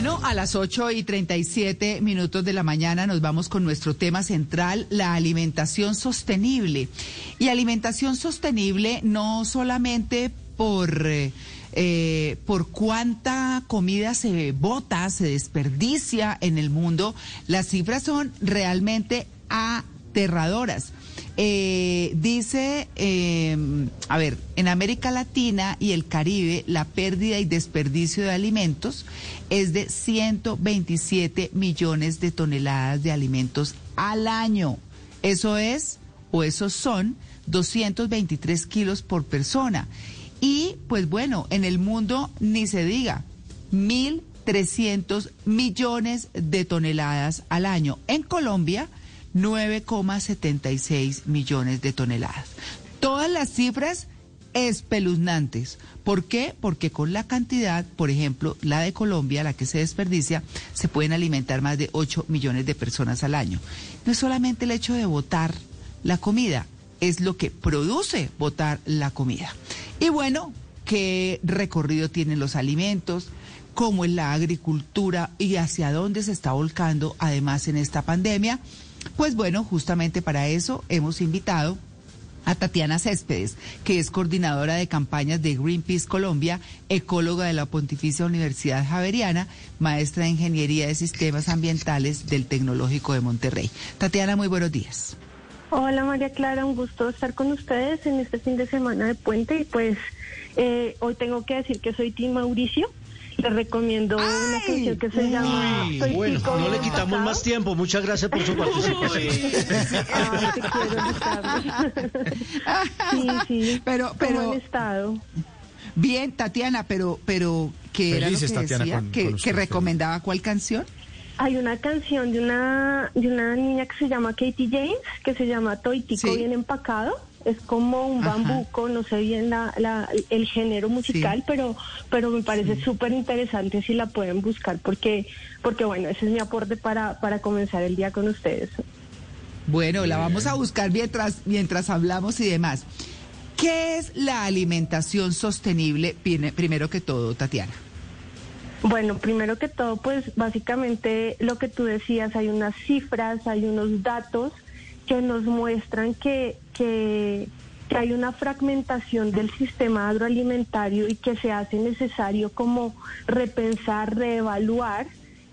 Bueno, a las 8 y 37 minutos de la mañana nos vamos con nuestro tema central, la alimentación sostenible. Y alimentación sostenible no solamente por... Eh, eh, por cuánta comida se bota, se desperdicia en el mundo, las cifras son realmente aterradoras. Eh, dice, eh, a ver, en América Latina y el Caribe la pérdida y desperdicio de alimentos es de 127 millones de toneladas de alimentos al año. Eso es, o esos son, 223 kilos por persona. Y pues bueno, en el mundo ni se diga, 1.300 millones de toneladas al año. En Colombia, 9,76 millones de toneladas. Todas las cifras espeluznantes. ¿Por qué? Porque con la cantidad, por ejemplo, la de Colombia, la que se desperdicia, se pueden alimentar más de 8 millones de personas al año. No es solamente el hecho de botar la comida, es lo que produce botar la comida. Y bueno, qué recorrido tienen los alimentos, cómo es la agricultura y hacia dónde se está volcando además en esta pandemia. Pues bueno, justamente para eso hemos invitado a Tatiana Céspedes, que es coordinadora de campañas de Greenpeace Colombia, ecóloga de la Pontificia Universidad Javeriana, maestra de Ingeniería de Sistemas Ambientales del Tecnológico de Monterrey. Tatiana, muy buenos días. Hola María Clara, un gusto estar con ustedes en este fin de semana de puente y pues eh, hoy tengo que decir que soy Tim Mauricio. Les recomiendo una canción que se llama Soy Bueno, no le quitamos pasado. más tiempo. Muchas gracias por su participación. Ah, te quiero. Sí, sí. Pero, ¿Cómo pero, han estado? bien, Tatiana, pero, pero, ¿qué era lo que Tatiana, decía? con- ¿Que, con que recomendaba cuál canción? Hay una canción de una de una niña que se llama Katie James, que se llama Toitico Sí. bien empacado. Es como un Ajá. bambuco, no sé bien la, la- el género musical, Sí. pero pero me parece súper interesante si la pueden buscar porque porque bueno, ese es mi aporte para para comenzar el día con ustedes. Bueno, la vamos a buscar mientras, mientras hablamos y demás. ¿Qué es la alimentación sostenible, primero que todo, Tatiana? Bueno, primero que todo, pues básicamente lo que tú decías, hay unas cifras, hay unos datos que nos muestran que, que, hay una fragmentación del sistema agroalimentario y que se hace necesario como repensar, reevaluar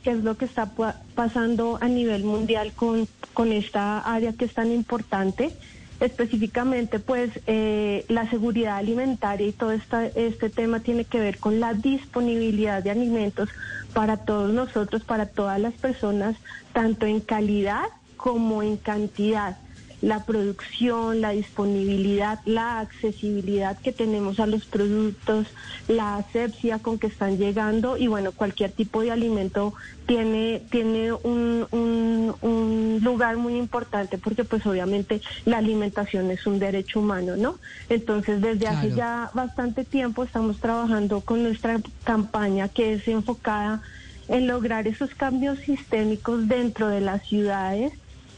qué es lo que está pa- pasando a nivel mundial con, con esta área que es tan importante específicamente pues eh, la seguridad alimentaria y todo este tema tiene que ver con la disponibilidad de alimentos para todos nosotros, para todas las personas, tanto en calidad como en cantidad. La producción, la disponibilidad, la accesibilidad que tenemos a los productos, la asepsia con que están llegando y bueno, cualquier tipo de alimento tiene, tiene un, un, un lugar muy importante porque pues obviamente la alimentación es un derecho humano, ¿no? Entonces desde hace Claro. ya bastante tiempo estamos trabajando con nuestra campaña que es enfocada en lograr esos cambios sistémicos dentro de las ciudades,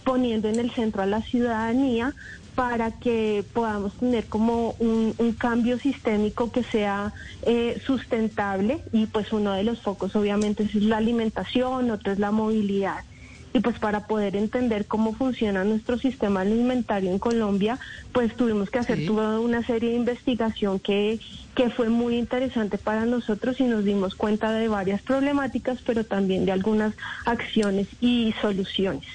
poniendo en el centro a la ciudadanía para que podamos tener como un, un cambio sistémico que sea eh, sustentable y pues uno de los focos obviamente es la alimentación, otro es la movilidad. Y pues para poder entender cómo funciona nuestro sistema alimentario en Colombia, pues tuvimos que hacer Sí. toda una serie de investigación que, que fue muy interesante para nosotros y nos dimos cuenta de varias problemáticas, pero también de algunas acciones y soluciones.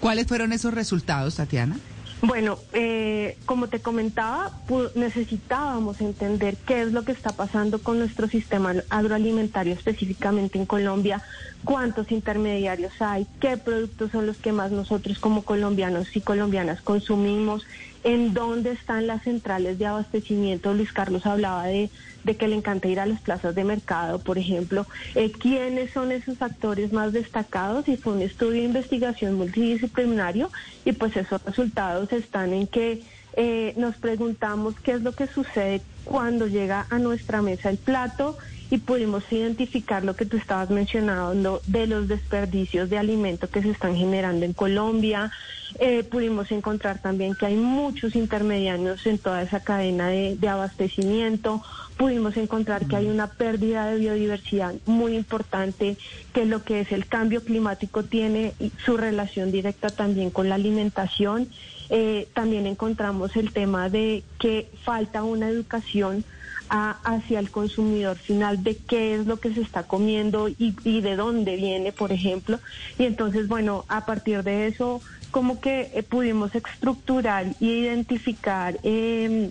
¿Cuáles fueron esos resultados, Tatiana? Bueno, eh, como te comentaba, necesitábamos entender qué es lo que está pasando con nuestro sistema agroalimentario específicamente en Colombia, cuántos intermediarios hay, qué productos son los que más nosotros como colombianos y colombianas consumimos, en dónde están las centrales de abastecimiento. Luis Carlos hablaba de, de que le encanta ir a las plazas de mercado, por ejemplo. Eh, ¿Quiénes son esos actores más destacados? Y fue un estudio de investigación multidisciplinario y pues esos resultados están en que eh, nos preguntamos qué es lo que sucede cuando llega a nuestra mesa el plato y pudimos identificar lo que tú estabas mencionando de los desperdicios de alimentos que se están generando en Colombia. Eh, pudimos encontrar también que hay muchos intermediarios en toda esa cadena de, de abastecimiento. Pudimos encontrar que hay una pérdida de biodiversidad muy importante, que lo que es el cambio climático tiene su relación directa también con la alimentación. Eh, también encontramos el tema de que falta una educación a- hacia el consumidor final de qué es lo que se está comiendo y, y de dónde viene, por ejemplo. Y entonces, bueno, a partir de eso, como que eh, pudimos estructurar y identificar eh,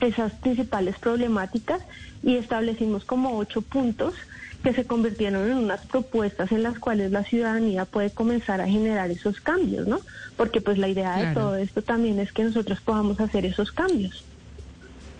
esas principales problemáticas y establecimos como ocho puntos que se convirtieron en unas propuestas en las cuales la ciudadanía puede comenzar a generar esos cambios, ¿no? Porque pues la idea de todo esto también es que nosotros podamos hacer esos cambios.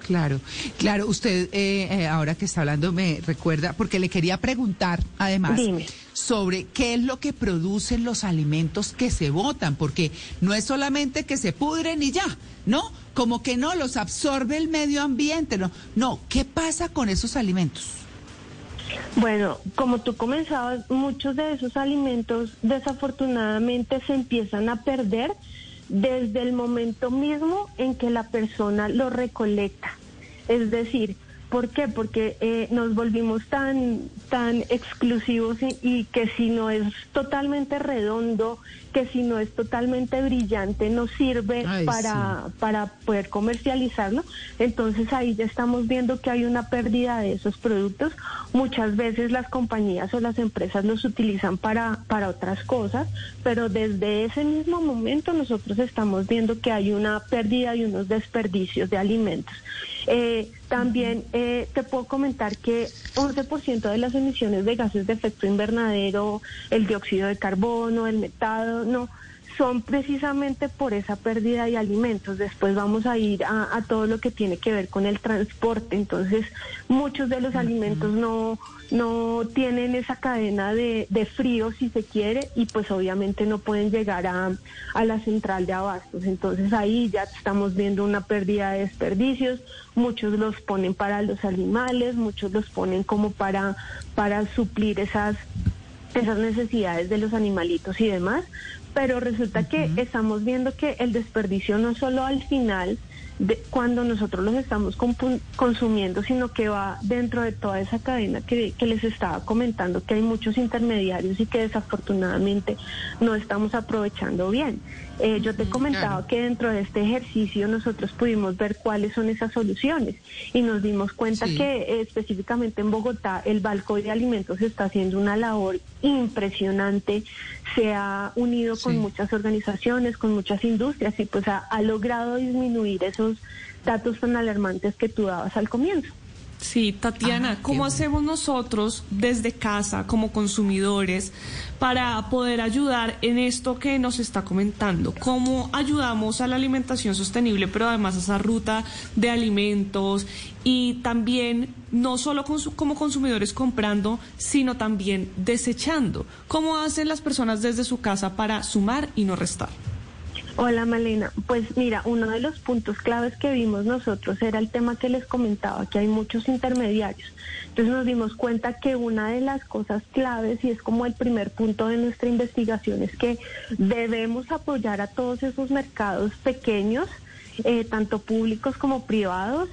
Claro, claro. Usted eh, eh, ahora que está hablando me recuerda, porque le quería preguntar además Dime. sobre qué es lo que producen los alimentos que se botan, porque no es solamente que se pudren y ya, ¿no? Como que no, los absorbe el medio ambiente, no. No, ¿qué pasa con esos alimentos? Bueno, como tú comenzabas, muchos de esos alimentos desafortunadamente se empiezan a perder desde el momento mismo en que la persona lo recolecta. Es decir, ¿por qué? Porque eh, nos volvimos tan, tan exclusivos y, y que si no es totalmente redondo, que si no es totalmente brillante, no sirve Ay, para, para poder comercializarlo. Entonces ahí ya estamos viendo que hay una pérdida de esos productos. Muchas veces las compañías o las empresas los utilizan para, para otras cosas, pero desde ese mismo momento nosotros estamos viendo que hay una pérdida y unos desperdicios de alimentos. Eh, también eh, te puedo comentar que 11% de las emisiones de gases de efecto invernadero, el dióxido de carbono, el metano, no, son precisamente por esa pérdida de alimentos. Después vamos a ir a, a todo lo que tiene que ver con el transporte. Entonces, muchos de los alimentos no, no tienen esa cadena de, de frío, si se quiere, y pues obviamente no pueden llegar a, a la central de abastos. Entonces, ahí ya estamos viendo una pérdida de desperdicios. Muchos los ponen para los animales, muchos los ponen como para, para suplir esas esas necesidades de los animalitos y demás, pero resulta que estamos viendo que el desperdicio no solo al final, de, cuando nosotros los estamos consumiendo, sino que va dentro de toda esa cadena que, que les estaba comentando, que hay muchos intermediarios y que desafortunadamente no estamos aprovechando bien. Eh, yo te comentaba que dentro de este ejercicio nosotros pudimos ver cuáles son esas soluciones y nos dimos cuenta Sí. que eh, específicamente en Bogotá el Balco de Alimentos está haciendo una labor impresionante, se ha unido con muchas organizaciones, con muchas industrias y pues ha, ha logrado disminuir esos datos tan alarmantes que tú dabas al comienzo. Sí, Tatiana, ¿cómo hacemos nosotros desde casa como consumidores para poder ayudar en esto que nos está comentando? ¿Cómo ayudamos a la alimentación sostenible, pero además a esa ruta de alimentos y también no solo como consumidores comprando, sino también desechando? ¿Cómo hacen las personas desde su casa para sumar y no restar? Hola Malena, pues mira, uno de los puntos claves que vimos nosotros era el tema que les comentaba, que hay muchos intermediarios. Entonces nos dimos cuenta que una de las cosas claves, y es como el primer punto de nuestra investigación, es que debemos apoyar a todos esos mercados pequeños, eh, tanto públicos como privados,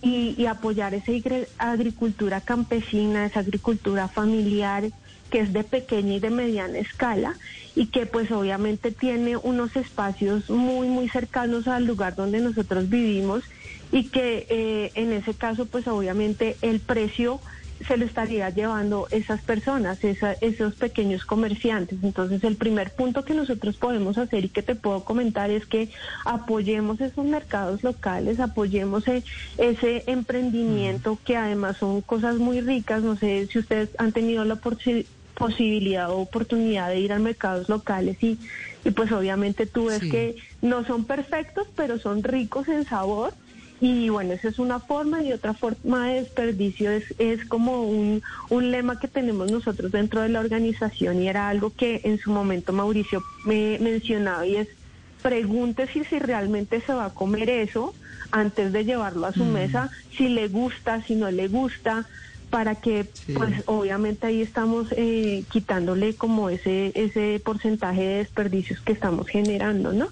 y, y apoyar esa agri- agricultura campesina, esa agricultura familiar que es de pequeña y de mediana escala y que pues obviamente tiene unos espacios muy muy cercanos al lugar donde nosotros vivimos y que eh, en ese caso pues obviamente el precio se lo estaría llevando esas personas, esa- esos pequeños comerciantes. Entonces, el primer punto que nosotros podemos hacer y que te puedo comentar es que apoyemos esos mercados locales, apoyemos e- ese emprendimiento que además son cosas muy ricas. No sé si ustedes han tenido la posibilidad o oportunidad de ir a mercados locales y, y pues obviamente tú ves Sí. que no son perfectos, pero son ricos en sabor. Y bueno, esa es una forma y otra forma de desperdicio es, es como un, un lema que tenemos nosotros dentro de la organización y era algo que en su momento Mauricio me mencionaba y es pregunte si, si realmente se va a comer eso antes de llevarlo a su mesa, si le gusta, si no le gusta, para que Sí. pues obviamente ahí estamos eh, quitándole como ese, ese porcentaje de desperdicios que estamos generando, ¿no?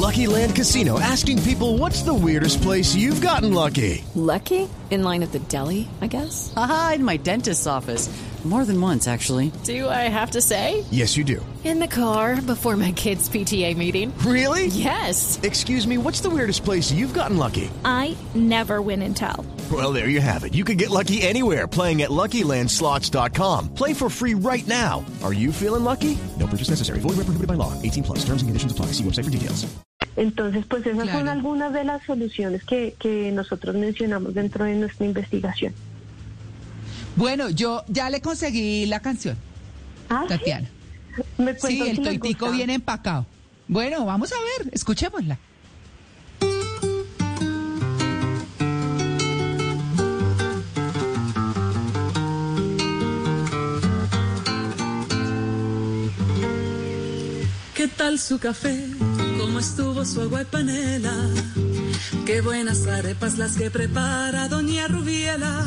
Lucky Land Casino asking people what's the weirdest place you've gotten lucky? Lucky? In line at the deli, I guess? Aha, in my dentist's office. More than once, actually. Do I have to say? Yes, you do. In the car before my kids' PTA meeting. Really? Yes. Excuse me, what's the weirdest place you've gotten lucky? I never win and tell. Well, there you have it. You can get lucky anywhere playing at LuckyLandSlots.com. Play for free right now. Are you feeling lucky? No purchase necessary. Void where prohibited by law. 18 plus. Terms and conditions apply. See website for details. Entonces, pues esas son algunas de las soluciones que, que nosotros mencionamos dentro de nuestra investigación. Bueno, yo ya le conseguí la canción, Ah, ¿sí? Tatiana. ¿Me Sí, cuentas el si toitico viene empacado. Bueno, vamos a ver, escuchémosla. ¿Qué tal su café? ¿Cómo estuvo su agua y panela? Qué buenas arepas las que prepara doña Rubiela.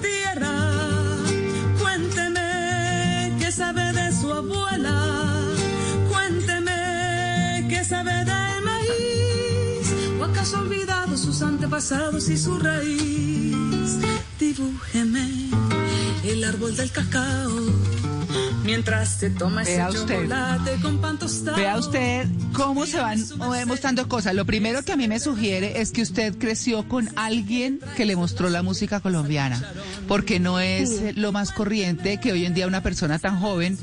antepasados y su raíz. Dibújeme el árbol del cacao. Mientras se toma ese Vea usted. chocolate con pan tostado. Vea usted cómo se van mostrando cosas. Lo primero que a mí me sugiere es que usted creció con alguien que le mostró la música colombiana, porque no es lo más corriente que hoy en día una persona tan joven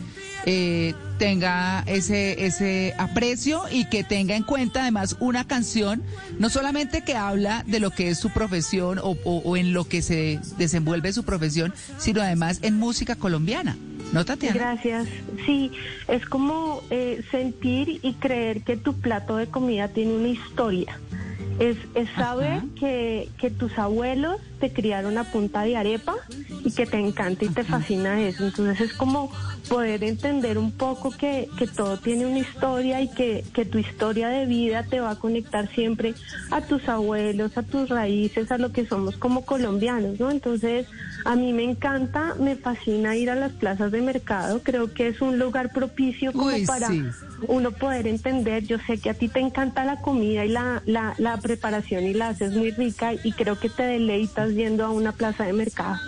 eh, tenga ese, ese aprecio y que tenga en cuenta además una canción, no solamente que habla de lo que es su profesión o, o- o en lo que se desenvuelve su profesión, sino además en música colombiana. ¿No, Tatiana? Gracias. Sí, es como eh, sentir y creer que tu plato de comida tiene una historia. Es, es saber que, que tus abuelos te criaron a punta de arepa y que te encanta y te fascina eso. Entonces es como poder entender un poco que, que todo tiene una historia y que, que tu historia de vida te va a conectar siempre a tus abuelos, a tus raíces, a lo que somos como colombianos, ¿no? Entonces a mí me encanta, me fascina ir a las plazas de mercado. Creo que es un lugar propicio como Uy, para sí. Uno poder entender. Yo sé que a ti te encanta la comida y la, la, la preparación y la haces muy rica y creo que te deleitas yendo a una plaza de mercado.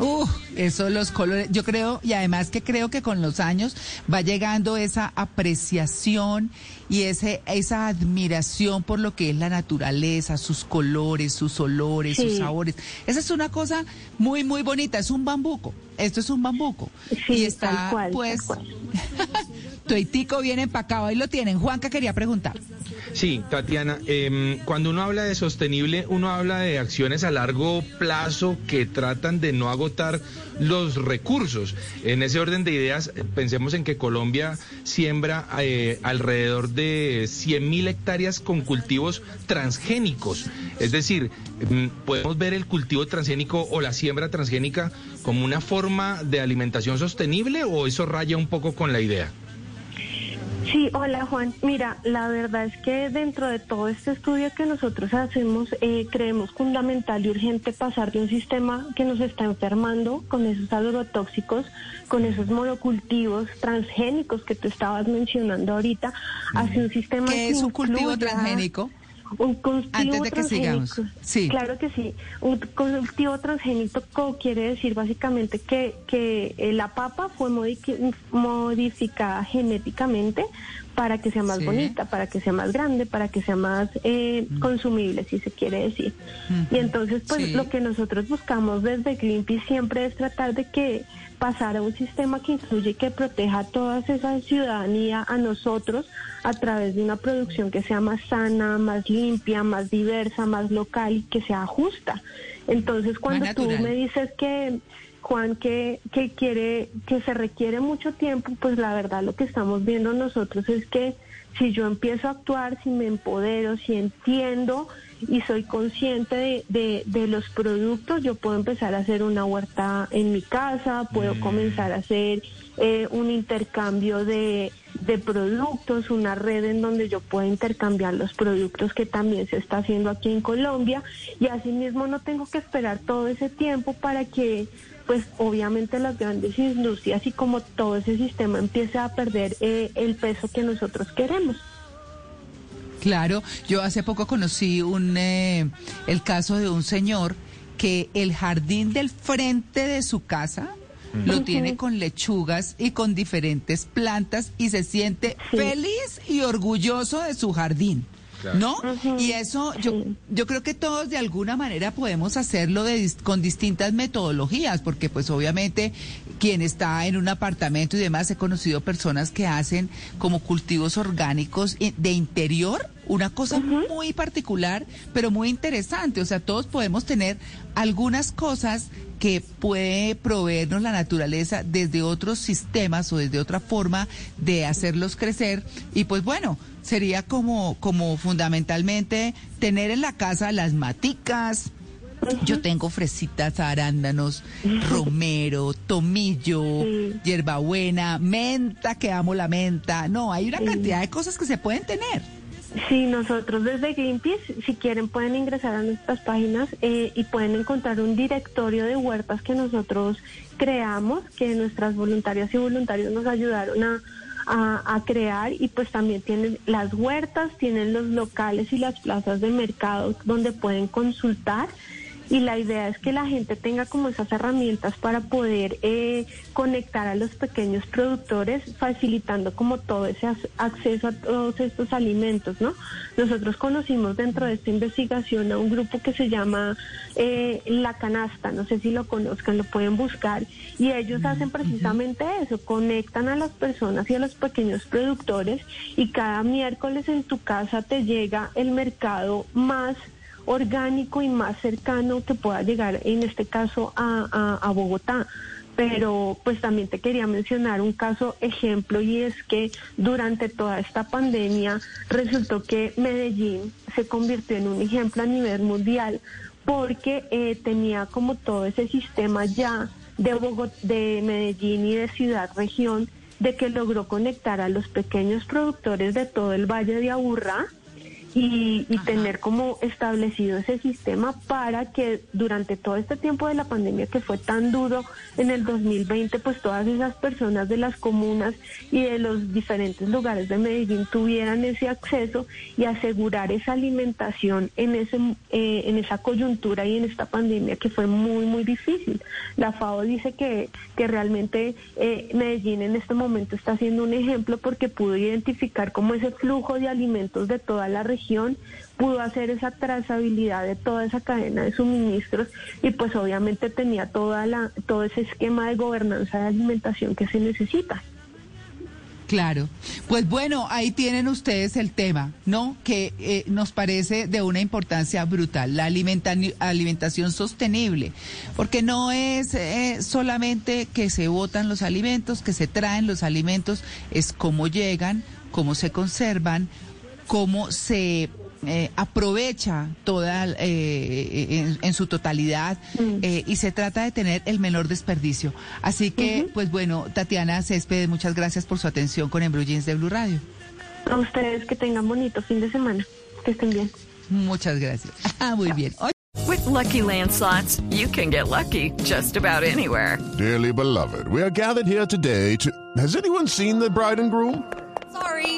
Uh, eso los colores, yo creo, y además que creo que con los años va llegando esa apreciación y ese, esa admiración por lo que es la naturaleza, sus colores, sus olores, sus sabores. Esa es una cosa muy, muy bonita, es un bambuco. Esto es un bambuco. Sí, y está, tal cual, pues, tal cual. Tuitico bien empacado, ahí lo tienen. Juanca quería preguntar. Sí, Tatiana, em, cuando uno habla de sostenible, uno habla de acciones a largo plazo que tratan de no agotar los recursos. En ese orden de ideas, pensemos en que Colombia siembra eh, alrededor de 100 mil hectáreas con cultivos transgénicos. Es decir, em, podemos ver el cultivo transgénico o la siembra transgénica como una forma de alimentación sostenible o eso raya un poco con la idea. Sí, hola Juan. Mira, la verdad es que dentro de todo este estudio que nosotros hacemos, eh, creemos fundamental y urgente pasar de un sistema que nos está enfermando con esos agrotóxicos, con esos monocultivos transgénicos que tú estabas mencionando ahorita, hacia un sistema ¿Qué que es un cultivo transgénico? Un cultivo Antes de que sigamos. Sí. Claro que sí. Un cultivo transgénico co- quiere decir básicamente que, que eh, la papa fue modificada genéticamente para que sea más Sí. bonita, para que sea más grande, para que sea más eh, consumible, si se quiere decir. Y entonces, pues Sí. lo que nosotros buscamos desde Greenpeace siempre es tratar de que pasar a un sistema que incluye y que proteja a toda esa ciudadanía, a nosotros, a través de una producción que sea más sana, más limpia, más diversa, más local y que sea justa. Entonces, cuando tú me dices que Juan que, que quiere que se requiere mucho tiempo, pues la verdad lo que estamos viendo nosotros es que si yo empiezo a actuar, si me empodero, si entiendo y soy consciente de, de, de los productos, yo puedo empezar a hacer una huerta en mi casa, puedo comenzar a hacer eh, un intercambio de, de productos, una red en donde yo pueda intercambiar los productos que también se está haciendo aquí en Colombia y asimismo no tengo que esperar todo ese tiempo para que pues obviamente las grandes industrias y como todo ese sistema empiece a perder eh, el peso que nosotros queremos. Claro, yo hace poco conocí un eh, el caso de un señor que el jardín del frente de su casa lo Ujú. tiene con lechugas y con diferentes plantas y se siente feliz y orgulloso de su jardín. Claro. ¿No? Y eso yo yo creo que todos de alguna manera podemos hacerlo de con distintas metodologías, porque pues obviamente quien está en un apartamento y demás he conocido personas que hacen como cultivos orgánicos i- de interior, una cosa muy particular, pero muy interesante, o sea, todos podemos tener algunas cosas que puede proveernos la naturaleza desde otros sistemas o desde otra forma de hacerlos crecer. Y pues bueno, sería como como fundamentalmente tener en la casa las maticas. Yo tengo fresitas, arándanos, romero, tomillo, hierbabuena, menta, que amo la menta. No, hay una cantidad de cosas que se pueden tener. Sí, nosotros desde Greenpeace, si quieren pueden ingresar a nuestras páginas eh, y pueden encontrar un directorio de huertas que nosotros creamos, que nuestras voluntarias y voluntarios nos ayudaron a, a, a crear y pues también tienen las huertas, tienen los locales y las plazas de mercado donde pueden consultar y la idea es que la gente tenga como esas herramientas para poder eh, conectar a los pequeños productores, facilitando como todo ese ac- acceso a todos estos alimentos, ¿no? Nosotros conocimos dentro de esta investigación a un grupo que se llama eh, La Canasta, no sé si lo conozcan, lo pueden buscar, y ellos hacen precisamente eso, conectan a las personas y a los pequeños productores, y cada miércoles en tu casa te llega el mercado más orgánico y más cercano que pueda llegar, en este caso, a, a- a Bogotá. Pero pues también te quería mencionar un caso ejemplo y es que durante toda esta pandemia resultó que Medellín se convirtió en un ejemplo a nivel mundial porque eh, tenía como todo ese sistema ya de, Bogot- de Medellín y de ciudad región de que logró conectar a los pequeños productores de todo el Valle de Aburrá y, y tener como establecido ese sistema para que durante todo este tiempo de la pandemia que fue tan duro en el 2020, pues todas esas personas de las comunas y de los diferentes lugares de Medellín tuvieran ese acceso y asegurar esa alimentación en ese eh, en esa coyuntura y en esta pandemia que fue muy muy difícil. La FAO dice que que realmente eh, Medellín en este momento está siendo un ejemplo porque pudo identificar como ese flujo de alimentos de toda la región, pudo hacer esa trazabilidad de toda esa cadena de suministros y pues obviamente tenía toda la todo ese esquema de gobernanza de alimentación que se necesita. Claro. Pues bueno, ahí tienen ustedes el tema, ¿no? Que eh, nos parece de una importancia brutal, la alimenta- alimentación sostenible, porque no es eh, solamente que se botan los alimentos, que se traen los alimentos, es cómo llegan, cómo se conservan, cómo se eh, aprovecha toda eh, en, en, su totalidad Mm. eh, y se trata de tener el menor desperdicio. Así que, Ujú. pues bueno, Tatiana Céspedes, muchas gracias por su atención con Embru Jeans de Blue Radio. A ustedes que tengan bonito fin de semana. Que estén bien. Muchas gracias. Ah, muy bien. With Lucky Land slots, you can get lucky just about anywhere. Dearly beloved, we are gathered here today to. Has anyone seen the bride and groom? Sorry,